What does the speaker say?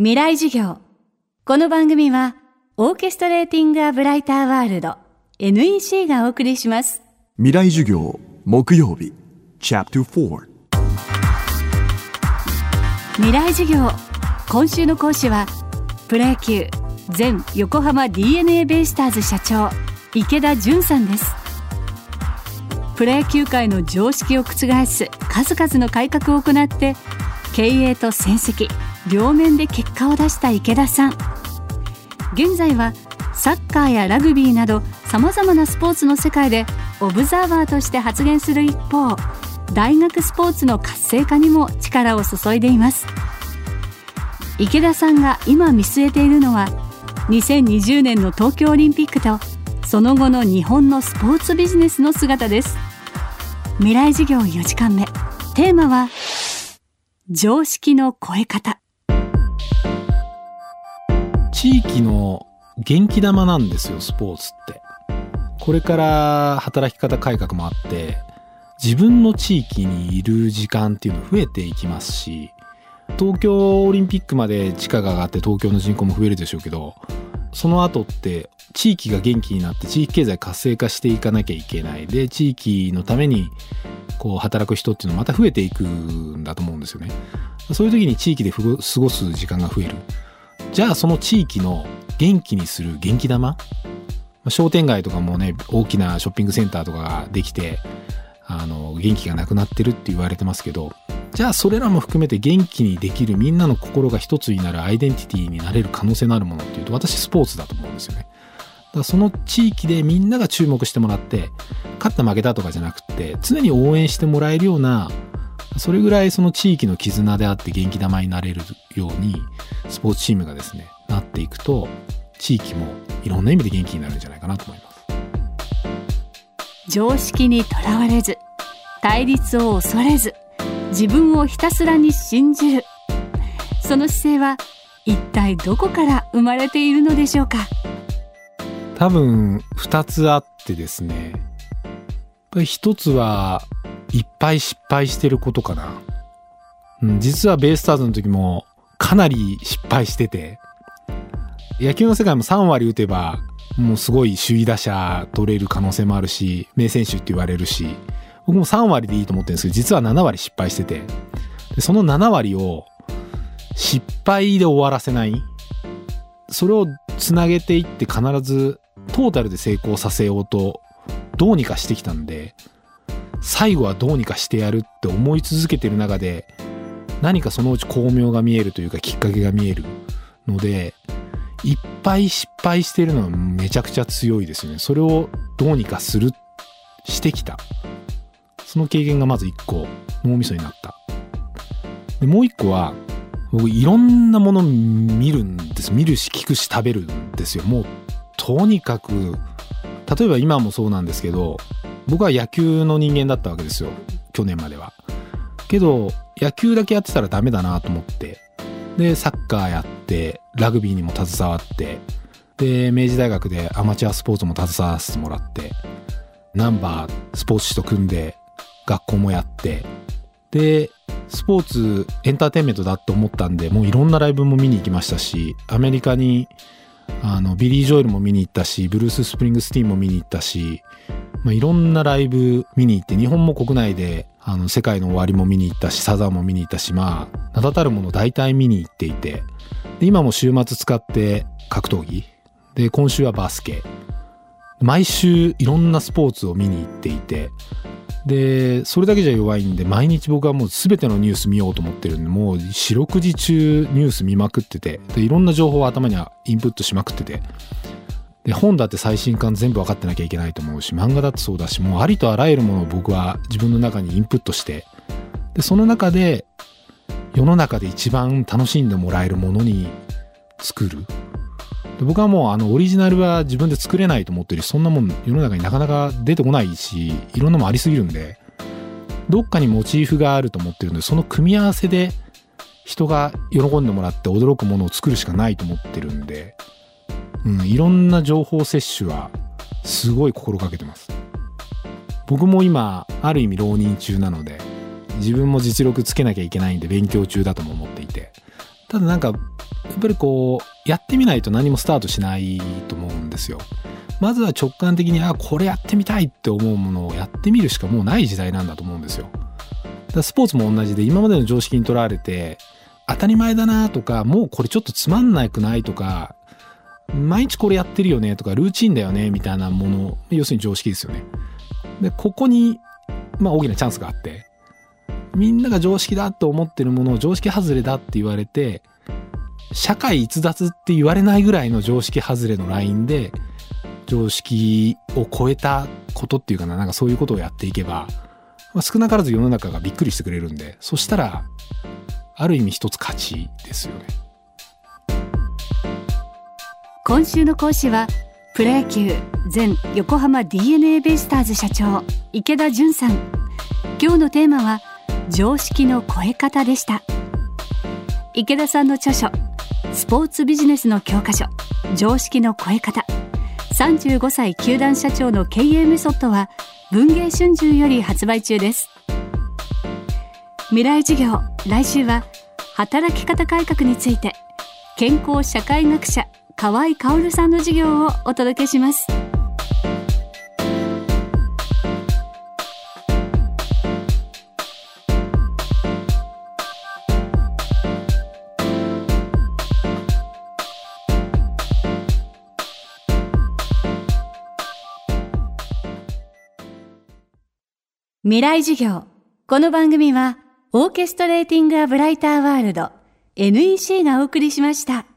未来授業。この番組は、オーケストレーティング・ア・ブライター・ワールド NEC がお送りします。未来授業木曜日 Chapter 4未来授業。今週の講師は、プロ野球前横浜 DNA ベイスターズ社長、池田純さんです。プロ野球界の常識を覆す数々の改革を行って、経営と戦績、両面で結果を出した池田さん。現在はサッカーやラグビーなどさまざまなスポーツの世界でオブザーバーとして発言する一方大学スポーツの活性化にも力を注いでいます。池田さんが今見据えているのは2020年の東京オリンピックとその後の日本のスポーツビジネスの姿です。未来事業4時間目。テーマは常識の超え方。地域の元気玉なんですよ、スポーツって。これから働き方改革もあって、自分の地域にいる時間っていうの増えていきますし、東京オリンピックまで地価が上がって東京の人口も増えるでしょうけど、その後って地域が元気になって地域経済活性化していかなきゃいけない。で、地域のためにこう働く人っていうのはまた増えていくんだと思うんですよね。そういう時に地域で過ごす時間が増える。じゃあその地域の元気にする元気玉？まあ商店街とかもね大きなショッピングセンターとかができてあの元気がなくなってるって言われてますけどじゃあそれらも含めて元気にできるみんなの心が一つになるアイデンティティになれる可能性のあるものっていうと私スポーツだと思うんですよね。だからその地域でみんなが注目してもらって勝った負けたとかじゃなくて常に応援してもらえるようなそれぐらいその地域の絆であって元気玉になれるようにスポーツチームがですねなっていくと地域もいろんな意味で元気になるんじゃないかなと思います。常識にとらわれず対立を恐れず自分をひたすらに信じる。その姿勢は一体どこから生まれているのでしょうか？多分2つあってですねやっぱり1つはいっぱい失敗してることかな、うん、実はベイスターズの時もかなり失敗してて。野球の世界も3割打てばもうすごい首位打者取れる可能性もあるし名選手って言われるし僕も3割でいいと思ってるんですけど実は7割失敗してて。でその7割を失敗で終わらせない。それをつなげていって必ずトータルで成功させようとどうにかしてきたんで最後はどうにかしてやるって思い続けてる中で何かそのうち巧妙が見えるというかきっかけが見えるのでいっぱい失敗してるのはめちゃくちゃ強いですよね。それをどうにかするしてきた。その経験がまず1個脳みそになった。でもう1個は僕いろんなもの見るんです。見るし聞くし食べるんですよ。もうとにかく例えば今もそうなんですけど僕は野球の人間だったわけですよ。去年までは。けど野球だけやってたらダメだなと思って。でサッカーやってラグビーにも携わってで明治大学でアマチュアスポーツも携わらせてもらってナンバースポーツ紙と組んで学校もやってでスポーツエンターテインメントだって思ったんでもういろんなライブも見に行きましたしアメリカにあのビリー・ジョエルも見に行ったしブルース・スプリングスティーンも見に行ったし、まあ、いろんなライブ見に行って日本も国内であの世界の終わりも見に行ったしサザンも見に行ったしまあ名だたるもの大体見に行っていてで今も週末使って格闘技。で今週はバスケ。毎週いろんなスポーツを見に行っていてでそれだけじゃ弱いんで毎日僕はもう全てのニュース見ようと思ってるんでもう四六時中ニュース見まくっててでいろんな情報を頭にはインプットしまくってて本だって最新刊全部分かってなきゃいけないと思うし漫画だってそうだしもうありとあらゆるものを僕は自分の中にインプットしてでその中で世の中で一番楽しんでもらえるものに作る。で僕はもうあのオリジナルは自分で作れないと思ってるしそんなもん世の中になかなか出てこないしいろんなもんありすぎるんでどっかにモチーフがあると思ってるんでその組み合わせで人が喜んでもらって驚くものを作るしかないと思ってるんで、うん、いろんな情報摂取はすごい心がけてます僕も今ある意味浪人中なので自分も実力つけなきゃいけないんで勉強中だとも思っていてただなんかやっぱりこう、やってみないと何もスタートしないと思うんですよ。まずは直感的に、あ、これやってみたいって思うものをやってみるしかもうない時代なんだと思うんですよ。だスポーツも同じで、今までの常識にとらわれて、当たり前だなとか、もうこれちょっとつまんなくないとか、毎日これやってるよねとか、ルーチンだよねみたいなもの、要するに常識ですよね。で、ここに、まあ大きなチャンスがあって、みんなが常識だと思ってるものを常識外れだって言われて、社会逸脱って言われないぐらいの常識外れのラインで、常識を超えたことっていうかな、なんかそういうことをやっていけば、まあ、少なからず世の中がびっくりしてくれるんで、そしたら、ある意味一つ勝ちですよね。今週の講師は、プロ野球前横浜 DNA ベイスターズ社長池田純さん。今日のテーマは、常識の超え方でした。池田さんの著書、スポーツビジネスの教科書、常識の超え方。35歳球団社長の経営メソッドは文藝春秋より発売中です未来授業来週は働き方改革について健康社会学者河合薫さんの授業をお届けします未来授業。この番組は、オーケストレーティング・ア・ブライター・ワールド、NEC がお送りしました。